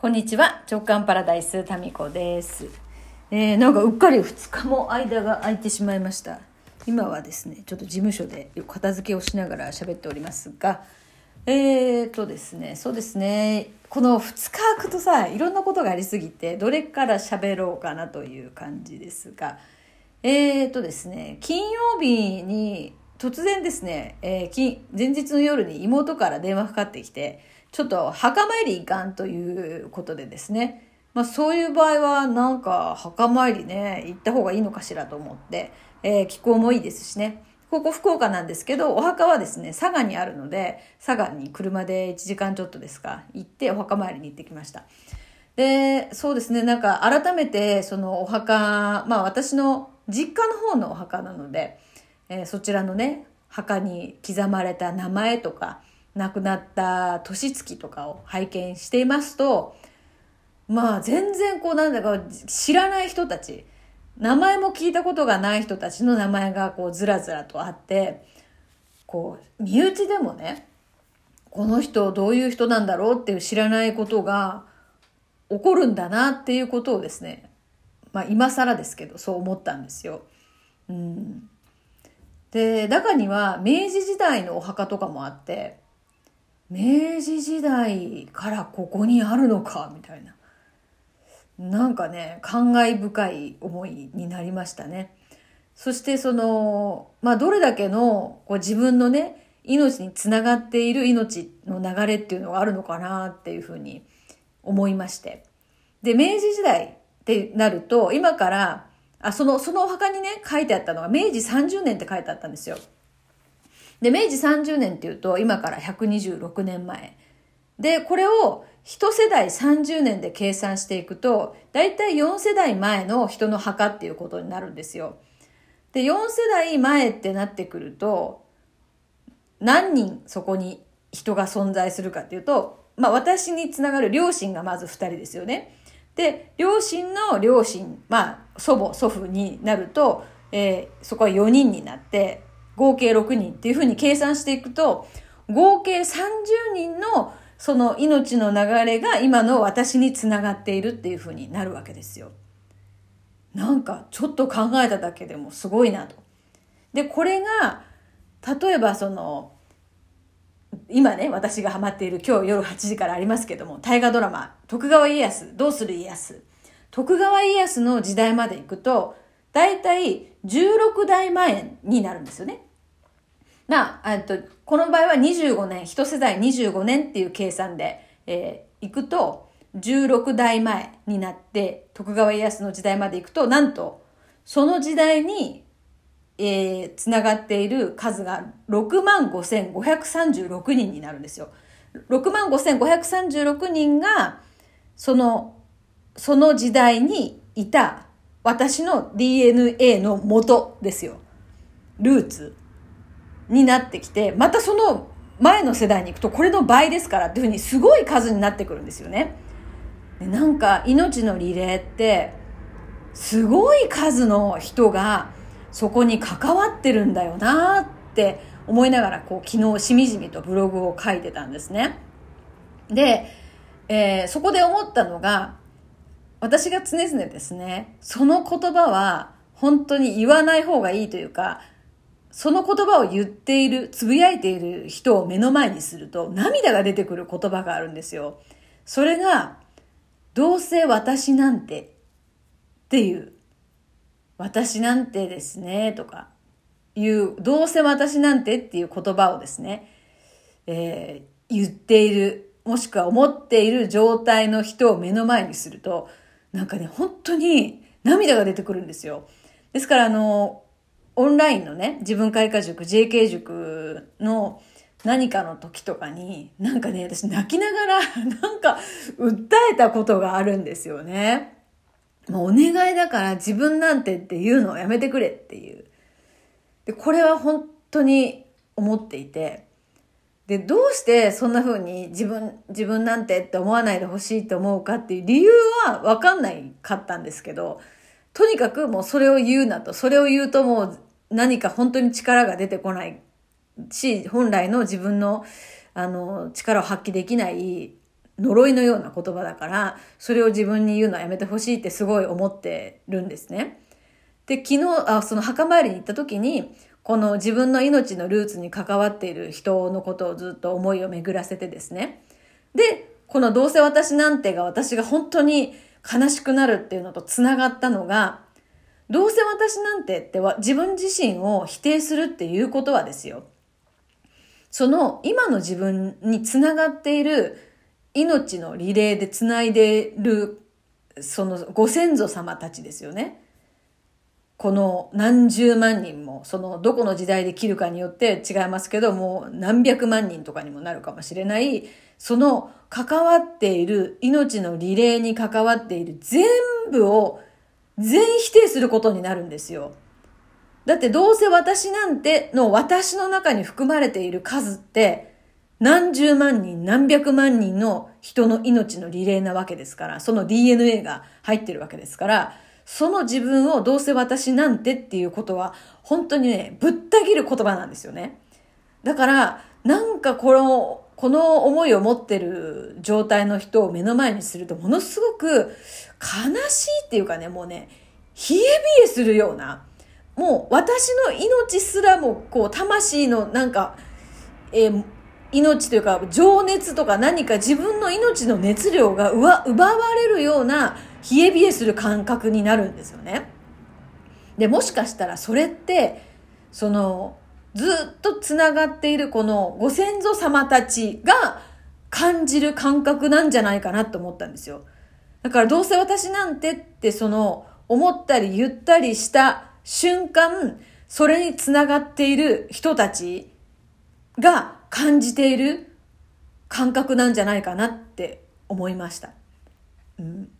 こんにちは。直感パラダイス、タミコです。えー、なんかうっかり2日も間が空いてしまいました。今はですね、ちょっと事務所で片付けをしながら喋っておりますが、えーとですね、そうですね、この2日空くとさ、いろんなことがありすぎて、どれから喋ろうかなという感じですが、えーとですね、金曜日に突然ですね、えー、前日の夜に妹から電話かかってきて、ちょっと墓参り行かんということでですね。まあそういう場合はなんか墓参りね、行った方がいいのかしらと思って、えー気候もいいですしね。ここ福岡なんですけど、お墓はですね、佐賀にあるので、佐賀に車で1時間ちょっとですか、行ってお墓参りに行ってきました。で、そうですね、なんか改めてそのお墓、まあ私の実家の方のお墓なので、えーそちらのね、墓に刻まれた名前とか、亡くなった年月とかを拝見していますと、まあ全然こうなんだか知らない人たち、名前も聞いたことがない人たちの名前がこうずらずらとあって、こう身内でもね、この人どういう人なんだろうっていう知らないことが起こるんだなっていうことをですね、まあ今更ですけどそう思ったんですよ。うん。で、中には明治時代のお墓とかもあって、明治時代からここにあるのかみたいな。なんかね、感慨深い思いになりましたね。そしてその、まあどれだけのこう自分のね、命につながっている命の流れっていうのがあるのかなっていうふうに思いまして。で、明治時代ってなると、今から、あ、その、そのお墓にね、書いてあったのが明治30年って書いてあったんですよ。で、明治30年っていうと、今から126年前。で、これを一世代30年で計算していくと、だいたい4世代前の人の墓っていうことになるんですよ。で、4世代前ってなってくると、何人そこに人が存在するかっていうと、まあ私につながる両親がまず2人ですよね。で、両親の両親、まあ祖母、祖父になると、えーそこは4人になって、合計6人っていうふうに計算していくと、合計30人のその命の流れが今の私につながっているっていうふうになるわけですよ。なんかちょっと考えただけでもすごいなと。で、これが、例えばその、今ね、私がハマっている今日夜8時からありますけども、大河ドラマ、徳川家康、どうする家康。徳川家康の時代まで行くと、だいたい16代前になるんですよね。まあ、えっと、この場合は25年、一世代25年っていう計算で、えー、行くと、16代前になって、徳川家康の時代まで行くと、なんと、その時代に、えー、つながっている数が65,536人になるんですよ。65,536人が、その、その時代にいた私の DNA の元ですよ。ルーツになってきて、またその前の世代に行くとこれの倍ですからっていうふうにすごい数になってくるんですよね。なんか命のリレーってすごい数の人がそこに関わってるんだよなって思いながらこう昨日しみじみとブログを書いてたんですね。で、えーそこで思ったのが私が常々ですね、その言葉は本当に言わない方がいいというか、その言葉を言っている、つぶやいている人を目の前にすると涙が出てくる言葉があるんですよ。それが、どうせ私なんてっていう、私なんてですね、とかいう、どうせ私なんてっていう言葉をですね、えー言っている、もしくは思っている状態の人を目の前にすると、なんかね、本当に涙が出てくるんですよ。ですから、あの、オンラインのね、自分開花塾、JK 塾の何かの時とかに、なんかね、私泣きながら、なんか、訴えたことがあるんですよね。もうお願いだから自分なんてっていうのをやめてくれっていう。で、これは本当に思っていて、で、どうしてそんな風に自分、自分なんてって思わないでほしいと思うかっていう理由はわかんないかったんですけど、とにかくもうそれを言うなと、それを言うともう何か本当に力が出てこないし、本来の自分の、あの、力を発揮できない、呪いのような言葉だから、それを自分に言うのはやめてほしいってすごい思ってるんですね。で、昨日、あその墓参りに行った時に、この自分の命のルーツに関わっている人のことをずっと思いを巡らせてですね。で、このどうせ私なんてが私が本当に悲しくなるっていうのと繋がったのが、どうせ私なんてっては自分自身を否定するっていうことはですよ。その今の自分につながっている命のリレーでつないでるそのご先祖様たちですよね。この何十万人も、そのどこの時代で切るかによって違いますけど、もう何百万人とかにもなるかもしれない、その関わっている命のリレーに関わっている全部を全否定することになるんですよ。だってどうせ私なんての私の中に含まれている数って何十万人何百万人の人の命のリレーなわけですから、その DNA が入ってるわけですから、その自分をどうせ私なんてっていうことは本当にね、ぶった切る言葉なんですよね。だから、なんかこの、この思いを持ってる状態の人を目の前にするとものすごく悲しいっていうかね、もうね、冷え冷えするような、もう私の命すらもこう魂のなんか、えー、命というか情熱とか何か自分の命の熱量が奪われるような冷え冷えする感覚になるんですよね。で、もしかしたらそれって、その、ずっと繋がっているこのご先祖様たちが感じる感覚なんじゃないかなと思ったんですよ。だからどうせ私なんてってその思ったり言ったりした瞬間、それにつながっている人たちが感じている感覚なんじゃないかなって思いました。うん、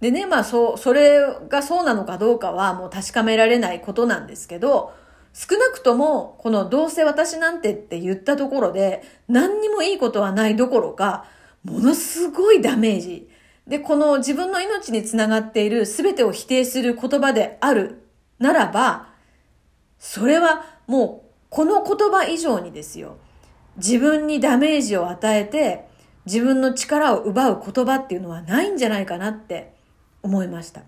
でね、まあそう、それがそうなのかどうかはもう確かめられないことなんですけど、少なくとも、このどうせ私なんてって言ったところで、何にもいいことはないどころか、ものすごいダメージ。で、この自分の命につながっている全てを否定する言葉であるならば、それはもうこの言葉以上にですよ。自分にダメージを与えて、自分の力を奪う言葉っていうのはないんじゃないかなって思いました。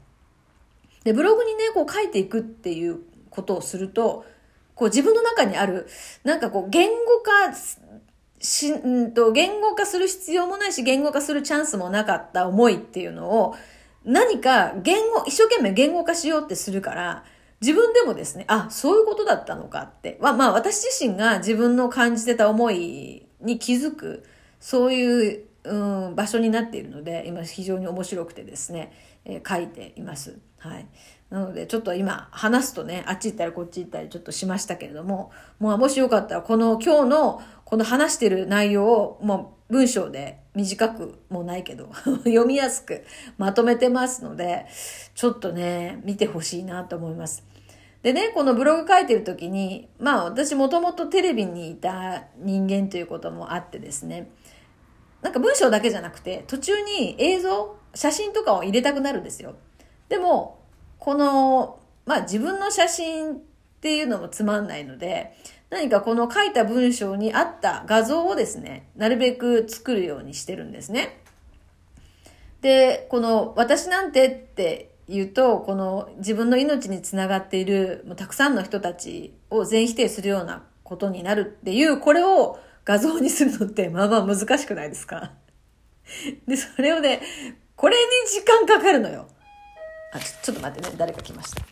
で、ブログにね、こう書いていくっていうことをすると、こう自分の中にある、なんかこう言語化し、んと、言語化する必要もないし、言語化するチャンスもなかった思いっていうのを、何か言語、一生懸命言語化しようってするから、自分でもですね、あ、そういうことだったのかって。まあ、まあ、私自身が自分の感じてた思いに気づく、そういう、うん、場所になっているので、今非常に面白くてですね、えー、書いています。はい。なので、ちょっと今、話すとね、あっち行ったりこっち行ったりちょっとしましたけれども、もうもしよかったら、この今日の、この話してる内容を、もう文章で短くもないけど、読みやすくまとめてますので、ちょっとね、見てほしいなと思います。でね、このブログ書いてる時に、まあ私もともとテレビにいた人間ということもあってですね、なんか文章だけじゃなくて、途中に映像、写真とかを入れたくなるんですよ。でも、この、まあ自分の写真っていうのもつまんないので、何かこの書いた文章に合った画像をですね、なるべく作るようにしてるんですね。で、この私なんてって言うと、この自分の命につながっているもうたくさんの人たちを全否定するようなことになるっていう、これを画像にするのってまあまあ難しくないですか？で、それをね、これに時間かかるのよ。あ、ちょっと待ってね、誰か来ました。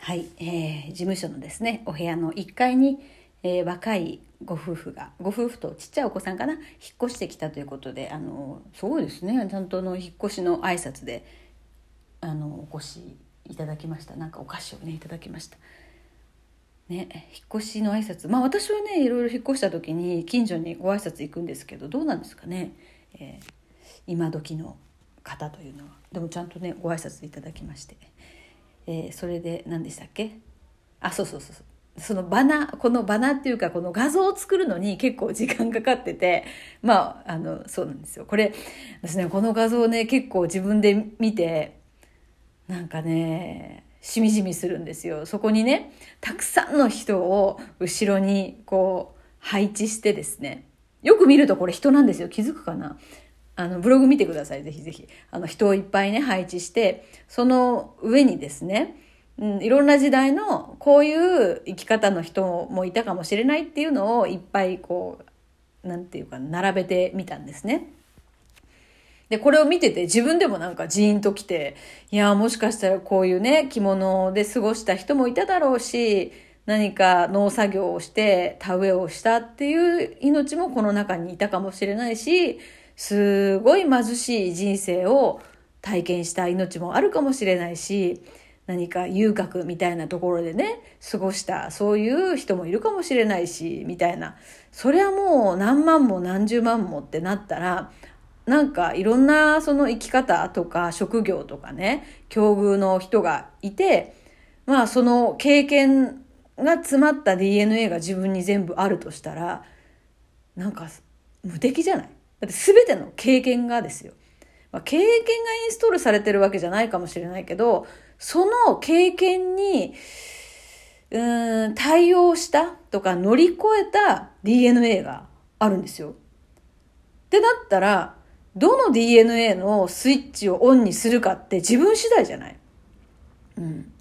はい、えー、事務所のですね、お部屋の1階に、えー、若いご夫婦がご夫婦とちっちゃいお子さんかな引っ越してきたということであのすごいですね。ちゃんとの引っ越しの挨拶であのお越しいただきました。なんかお菓子をねいただきました。ね、引っ越しの挨拶。まあ私はねいろいろ引っ越した時に近所にご挨拶行くんですけどどうなんですかね、えー、今時の方というのは。でもちゃんとねご挨拶いただきまして、えー、それで何でしたっけ？あそうそうそうそう。そのバナ、このバナっていうか、この画像を作るのに結構時間かかってて、まあ、あの、そうなんですよ。これ、私ね、この画像ね、結構自分で見て、なんかね、しみじみするんですよ。そこにね、たくさんの人を後ろにこう配置してですね、よく見るとこれ人なんですよ。気づくかな？あの、ブログ見てください。ぜひぜひ。あの、人をいっぱいね、配置して、その上にですね、うん、いろんな時代のこういう生き方の人もいたかもしれないっていうのをいっぱいこう、なんていうか、並べてみたんですね。で、これを見てて自分でもなんかジーンと来て、いや、もしかしたらこういうね、着物で過ごした人もいただろうし、何か農作業をして田植えをしたっていう命もこの中にいたかもしれないし、すごい貧しい人生を体験した命もあるかもしれないし、何か遊郭みたいなところでね、過ごしたそういう人もいるかもしれないし、みたいな。それはもう何万も何十万もってなったら、なんかいろんなその生き方とか職業とかね、境遇の人がいて、まあその経験が詰まった DNA が自分に全部あるとしたら、なんか無敵じゃない？だって全ての経験がですよ。まあ、経験がインストールされてるわけじゃないかもしれないけど、その経験に、うん、対応したとか乗り越えた DNA があるんですよ。ってなったら、どの DNA のスイッチをオンにするかって自分次第じゃないうん。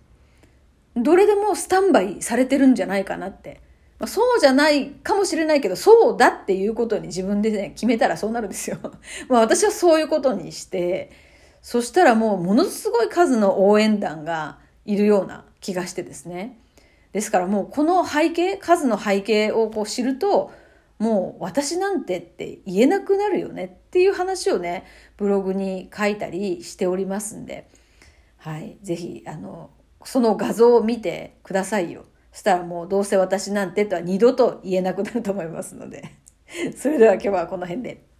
どれでもスタンバイされてるんじゃないかなって。まあ、そうじゃないかもしれないけど、そうだっていうことに自分でね、決めたらそうなるんですよ。まあ私はそういうことにして、そしたらもうものすごい数の応援団がいるような気がしてですね。ですからもうこの背景、数の背景をこう知ると、もう私なんてって言えなくなるよねっていう話をね、ブログに書いたりしておりますんで、はい。ぜひ、あの、その画像を見てくださいよ。したらもうどうせ私なんてとは二度と言えなくなると思いますので。それでは今日はこの辺で。